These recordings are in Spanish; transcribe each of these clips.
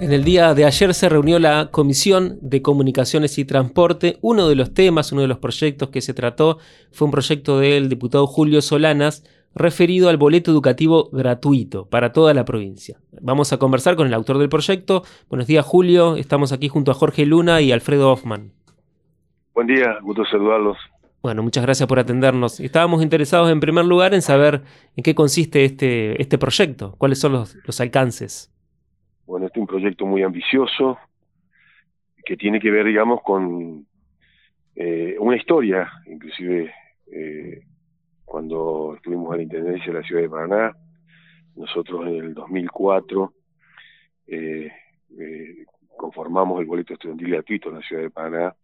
En el día de ayer se reunió la Comisión de Comunicaciones y Transporte. Uno de los temas, uno de los proyectos que se trató fue un proyecto del diputado Julio Solanas referido al boleto educativo gratuito para toda la provincia. Vamos a conversar con el autor del proyecto. Buenos días Julio, estamos aquí junto a Jorge Luna y Alfredo Hoffman. Buen día, gusto saludarlos. Bueno, muchas gracias por atendernos. Estábamos interesados en primer lugar en saber en qué consiste este, este proyecto, cuáles son los, los alcances. Bueno, este es un proyecto muy ambicioso que tiene que ver, digamos, con eh, una historia, inclusive eh, cuando estuvimos a la Intendencia de la Ciudad de Paraná, nosotros en el 2004 eh, conformamos el boleto estudiantil gratuito en la Ciudad de Paraná,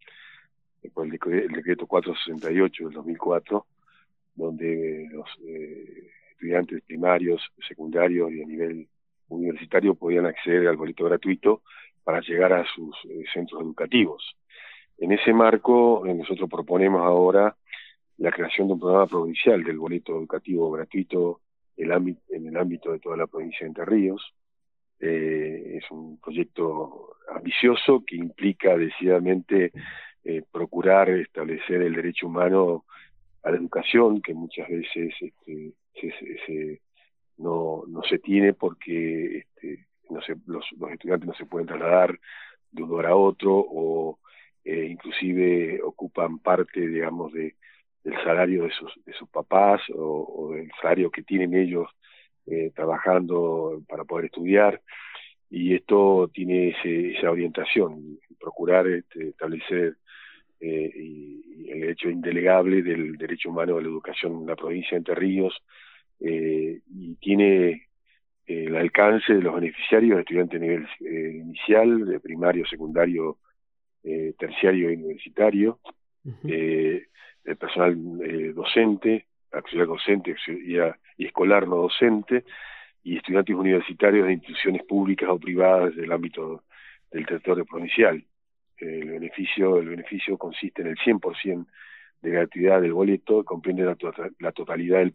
por el, el decreto 468 del 2004, donde los estudiantes primarios, secundarios y a nivel universitario podían acceder al boleto gratuito para llegar a sus eh, centros educativos. En ese marco, eh, nosotros proponemos ahora la creación de un programa provincial del boleto educativo gratuito en el ámbito de toda la provincia de Entre Ríos. Eh, es un proyecto ambicioso que implica decididamente procurar establecer el derecho humano a la educación, que muchas veces este, se, no, no se tiene porque este, no se, los, los, estudiantes no se pueden trasladar de un lugar a otro o eh, inclusive ocupan parte, digamos, de, del salario de sus, de sus papás o, del salario que tienen ellos eh, trabajando para poder estudiar. Y esto tiene ese, esa orientación, procurar este, establecer eh, el hecho indelegable del derecho humano a la educación en la provincia de Entre Ríos eh, y tiene eh, el alcance de los beneficiarios de estudiantes a nivel eh, inicial, de primario, secundario, terciario e universitario, el personal docente, auxiliar docente y, y, escolar no docente, y estudiantes universitarios de instituciones públicas o privadas del ámbito del territorio provincial. El beneficio, el beneficio consiste en el 100% de gratuidad del boleto comprende la, tota-, la totalidad del,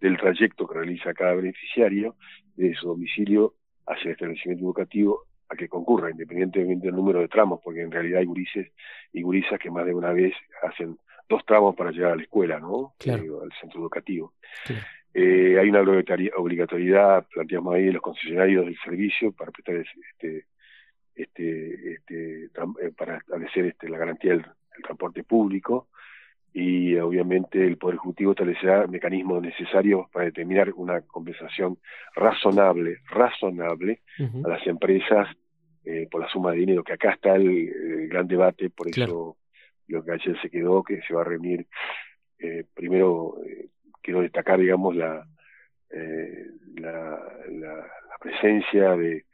del, trayecto que realiza cada beneficiario de su domicilio hacia el establecimiento educativo a que concurra, independientemente del número de tramos, porque en realidad hay gurises y gurisas que más de una vez hacen dos tramos para llegar a la escuela, ¿no? Claro. Eh, al centro educativo. Claro. Eh, hay una obligatoriedad, planteamos ahí, de los concesionarios del servicio para prestar este, este, este, eh, para establecer este, la garantía del, del transporte público y obviamente el Poder Ejecutivo establecerá mecanismos necesarios para determinar una compensación razonable, razonable a las empresas eh, por la suma de dinero, que acá está el, gran debate, por eso lo que ayer se quedó, que se va a reunir, eh, primero eh, quiero destacar, digamos, la, eh, la, la, presencia de,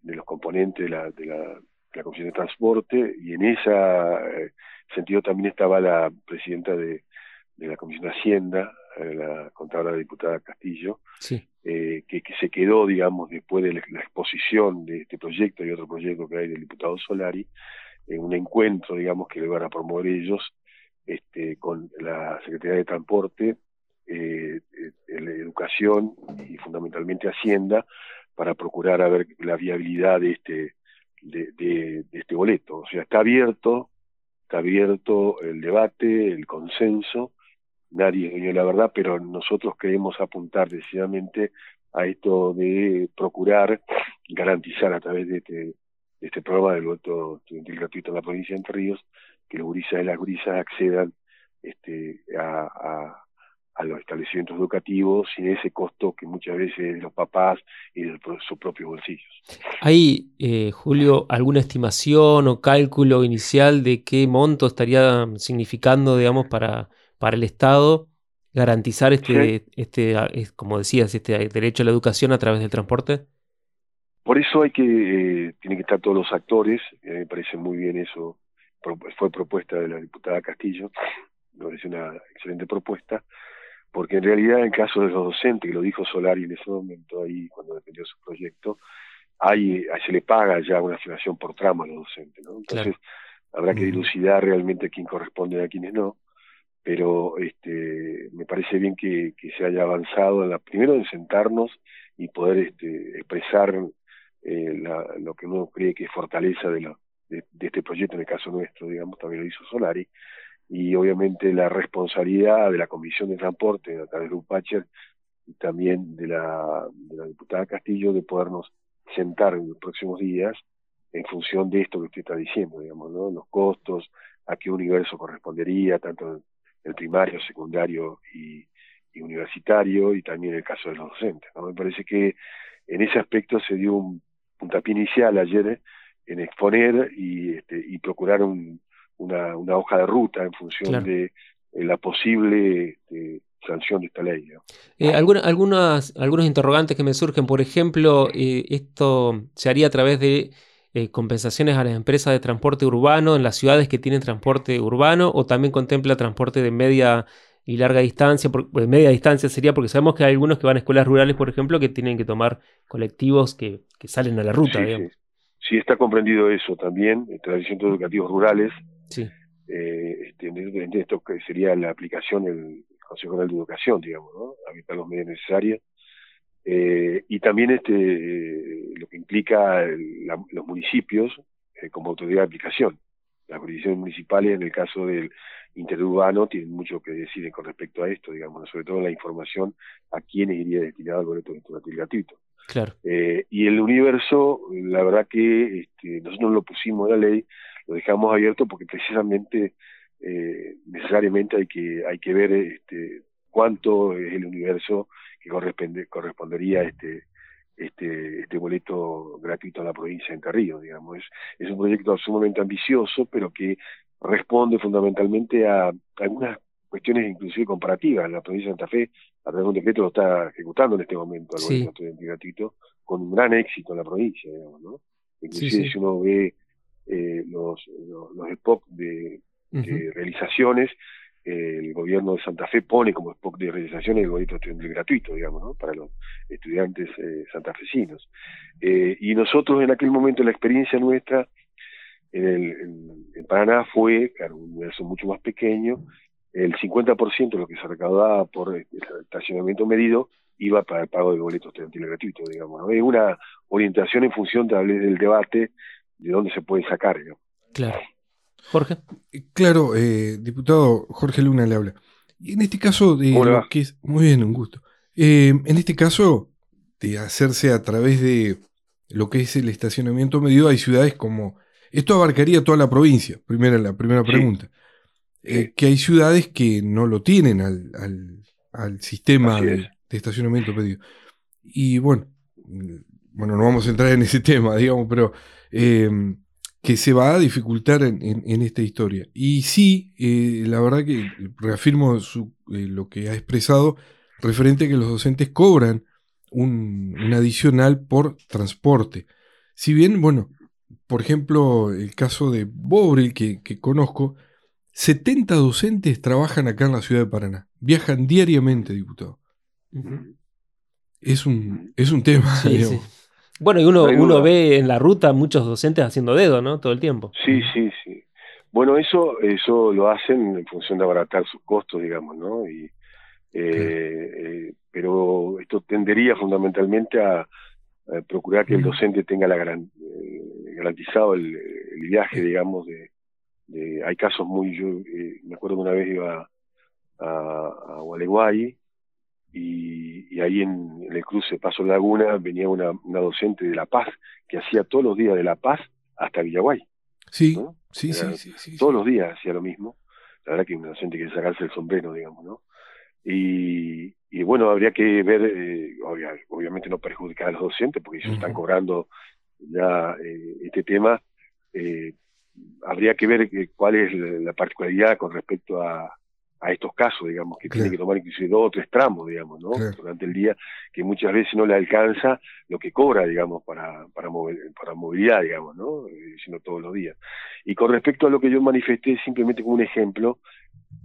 de, los componentes de la, de la, la Comisión de Transporte y en esa sentido también estaba la presidenta de, de la Comisión de Hacienda, eh, la contadora diputada Castillo, sí. eh, que, que, se quedó, digamos, después de la, la, exposición de este proyecto y otro proyecto que hay del diputado Solari, en un encuentro, digamos, que le van a promover ellos este, con la Secretaría de Transporte, eh, eh la Educación y fundamentalmente Hacienda, para procurar a ver la viabilidad de este, de, de, de este boleto. O sea, está abierto está abierto el debate, el consenso, nadie es dueño de la verdad, pero nosotros queremos apuntar decididamente a esto de procurar garantizar a través de este, este programa del voto estudiantil gratuito en la provincia de Entre Ríos que los gurisas y las gurisas accedan este, a, a los establecimientos educativos sin ese costo que muchas veces los papás y de sus propios bolsillos. ¿Hay, eh, Julio, alguna estimación o cálculo inicial de qué monto estaría significando, digamos, para, para el Estado garantizar este, sí. este, como decías, este derecho a la educación a través del transporte? Por eso hay que, eh, tienen que estar todos los actores, eh, me parece muy bien eso, fue propuesta de la diputada Castillo, me parece una excelente propuesta, porque en realidad en caso de los docentes, que lo dijo Solari en ese momento ahí cuando defendió su proyecto, hay, se le paga ya una asignación por tramo a los docentes, ¿no? Entonces claro. habrá que dilucidar realmente a quién corresponde y a quiénes no, pero este me parece bien que, que se haya avanzado en la, primero en sentarnos y poder este, expresar lo que uno cree que es fortaleza de, de, este proyecto, en el caso nuestro, digamos, también lo hizo Solari, y obviamente la responsabilidad de la Comisión de Transporte a través de UPACHER y también de la, de la diputada Castillo de podernos sentar en los próximos días en función de esto que usted está diciendo, digamos, ¿no? Los costos, a qué universo correspondería, tanto el primario, secundario y, universitario, y también el caso de los docentes. ¿no? Me parece que en ese aspecto se dio un puntapié inicial ayer en exponer y, este, y procurar un, una, una hoja de ruta en función de eh, la posible este, sanción de esta ley. Eh, algunas, algunos interrogantes que me surgen, por ejemplo, eh, esto se haría a través de compensaciones a las empresas de transporte urbano en las ciudades que tienen transporte urbano o también contempla transporte de media y larga distancia, por, media distancia sería porque sabemos que hay algunos que van a escuelas rurales, por ejemplo, que tienen que tomar colectivos que, salen a la ruta. Sí, sí. está comprendido eso también, en centros educativos rurales, Sí. Eh, este, esto que sería la aplicación del Consejo General de Educación, digamos, ¿no? Habilitar los medios necesarios. Eh, y también este lo que implica los municipios eh, como autoridad de aplicación. Las jurisdicciones municipales, en el caso del interurbano, tienen mucho que decir con respecto a esto, digamos, sobre todo la información a quiénes iría destinado el boleto estudiantil gratuito. Claro. Eh, y el universo, la verdad que este, nosotros lo pusimos en la ley, lo dejamos abierto porque precisamente eh, necesariamente hay que hay que ver este cuánto es el universo que corresponde, correspondería a este este este boleto gratuito a la provincia de Entre Ríos, digamos. Es, es un proyecto sumamente ambicioso, pero que responde fundamentalmente a algunas cuestiones inclusive comparativas. La provincia de Santa Fe, a través de un decreto, lo está ejecutando en este momento el boleto estudiantil gratuito, con un gran éxito en la provincia, digamos, ¿no? Inclusive si uno ve eh, los, los, los de, realizaciones, el gobierno de Santa Fe pone como spot de realizaciones el boleto estudiantil gratuito, digamos, ¿no? para los estudiantes eh, santafesinos. Eh, y nosotros en aquel momento, la experiencia nuestra en, el, en, Paraná fue, claro, un universo mucho más pequeño, el 50% de lo que se recaudaba por el estacionamiento medido iba para el pago del boleto estudiantil gratuito, digamos. ¿no? Es una orientación en función tal vez del debate de dónde se puede sacar. Claro. Jorge. Claro, eh, diputado Jorge Luna le habla. Y en este caso de lo que es, muy bien, un gusto. Eh, en este caso de hacerse a través de lo que es el estacionamiento medido, hay ciudades como esto abarcaría toda la provincia. Primera la primera pregunta. Eh, que hay ciudades que no lo tienen al, al, sistema de, estacionamiento medido. Y bueno, bueno, no vamos a entrar en ese tema, digamos, pero Em, que se va a dificultar en, esta historia. Y sí, eh, la verdad que reafirmo eh, lo que ha expresado referente a que los docentes cobran un, adicional por transporte. Si bien, bueno, por ejemplo, el caso de Bobril que, conozco, 70 docentes trabajan acá en la ciudad de Paraná. Viajan diariamente, diputado. es, un, es un tema. Bueno, y uno, uno ve en la ruta muchos docentes haciendo dedo, ¿no? Todo el tiempo. Sí, sí, sí. Bueno, eso, eso lo hacen en función de abaratar sus costos, digamos, ¿no? Y, eh, eh, pero esto tendería fundamentalmente a, procurar que el docente tenga la eh, garantizado el, viaje, digamos, de, de, hay casos muy, yo me acuerdo que una vez iba a, a Gualeguay y, ahí en, el cruce Paso Laguna venía una, una, docente de La Paz que hacía todos los días de La Paz hasta Villaguay. Sí, sí, sí, sí, Todos los días hacía lo mismo. La verdad que una docente quiere sacarse el sombrero, digamos, ¿no? Y, y bueno, habría que ver, eh, obviamente no perjudicar a los docentes, porque ellos están cobrando ya eh, este tema. Eh, habría que ver cuál es la particularidad con respecto a, a estos casos, digamos, que tiene que tomar inclusive dos o tres tramos, digamos, ¿no? Durante el día, que muchas veces no le alcanza lo que cobra, digamos, para, para, para movilidad, digamos, ¿no? Eh, sino todos los días. Y con respecto a lo que yo manifesté, simplemente como un ejemplo,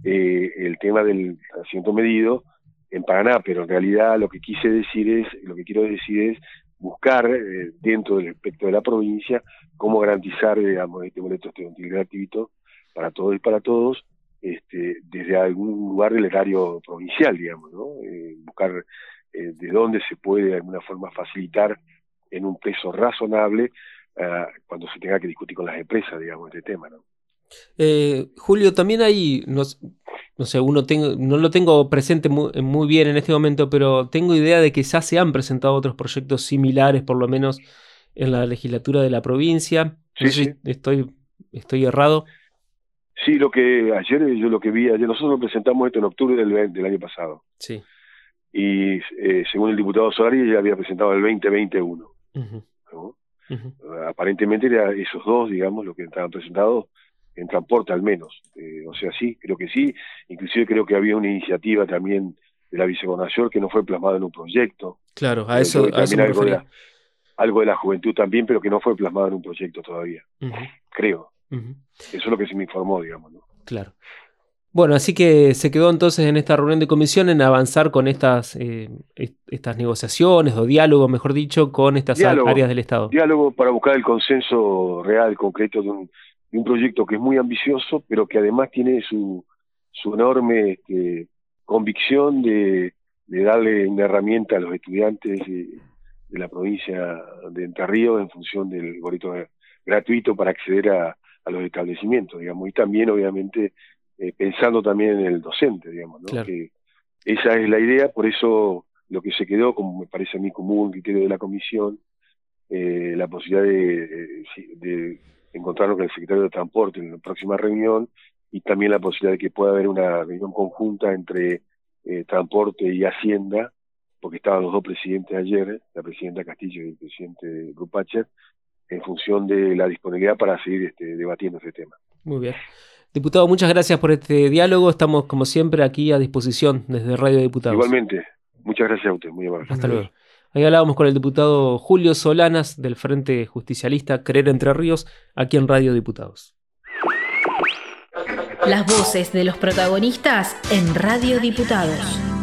eh, el tema del asiento medido en Paraná, pero en realidad lo que quise decir es, lo que quiero decir es buscar eh, dentro del espectro de la provincia cómo garantizar, digamos, este boleto estudiantil gratuito para todos y para todos, este, desde algún lugar del erario provincial, digamos, ¿no? Eh, buscar eh, de dónde se puede de alguna forma facilitar en un peso razonable ah, cuando se tenga que discutir con las empresas, digamos, este tema, ¿no? Eh, Julio, también hay, no, sé, uno tengo, no lo tengo presente muy, bien en este momento, pero tengo idea de que ya se han presentado otros proyectos similares, por lo menos en la legislatura de la provincia. Sí, Estoy, estoy errado. Sí, lo que ayer yo lo que vi, ayer nosotros presentamos esto en octubre del, del año pasado. Sí. Y eh, según el diputado Solari, ya había presentado el 2021. Aparentemente eran esos dos, digamos, los que estaban presentados en transporte al menos. Eh, o sea, sí, creo que sí. Inclusive creo que había una iniciativa también de la vicegobernación que no fue plasmada en un proyecto. Claro, a eso, a eso algo, de la, algo de la juventud también, pero que no fue plasmada en un proyecto todavía. Creo. Eso es lo que se me informó, digamos. ¿no? Claro. Bueno, así que se quedó entonces en esta reunión de comisión en avanzar con estas, eh, estas negociaciones o diálogo, mejor dicho, con estas áreas del Estado. Diálogo para buscar el consenso real, concreto de un, un proyecto que es muy ambicioso, pero que además tiene su, su enorme este, convicción de, darle una herramienta a los estudiantes de, la provincia de Entre Ríos en función del boleto gratuito para acceder a, los establecimientos, digamos, y también obviamente eh, pensando también en el docente, digamos, ¿no? que esa es la idea, por eso lo que se quedó, como me parece a mí común, criterio de la comisión, eh, la posibilidad de, de encontrarnos con el secretario de Transporte en la próxima reunión y también la posibilidad de que pueda haber una reunión conjunta entre eh, Transporte y Hacienda, porque estaban los dos presidentes ayer, la presidenta Castillo y el presidente Grupacher, en función de la disponibilidad para seguir este, debatiendo ese tema. Muy bien. Diputado, muchas gracias por este diálogo. Estamos, como siempre, aquí a disposición desde Radio Diputados. Igualmente. Muchas gracias a usted. Muy amable. Hasta luego. Ahí hablábamos con el diputado Julio Solanas del Frente Justicialista Creer Entre Ríos, aquí en Radio Diputados. Las voces de los protagonistas en Radio Diputados.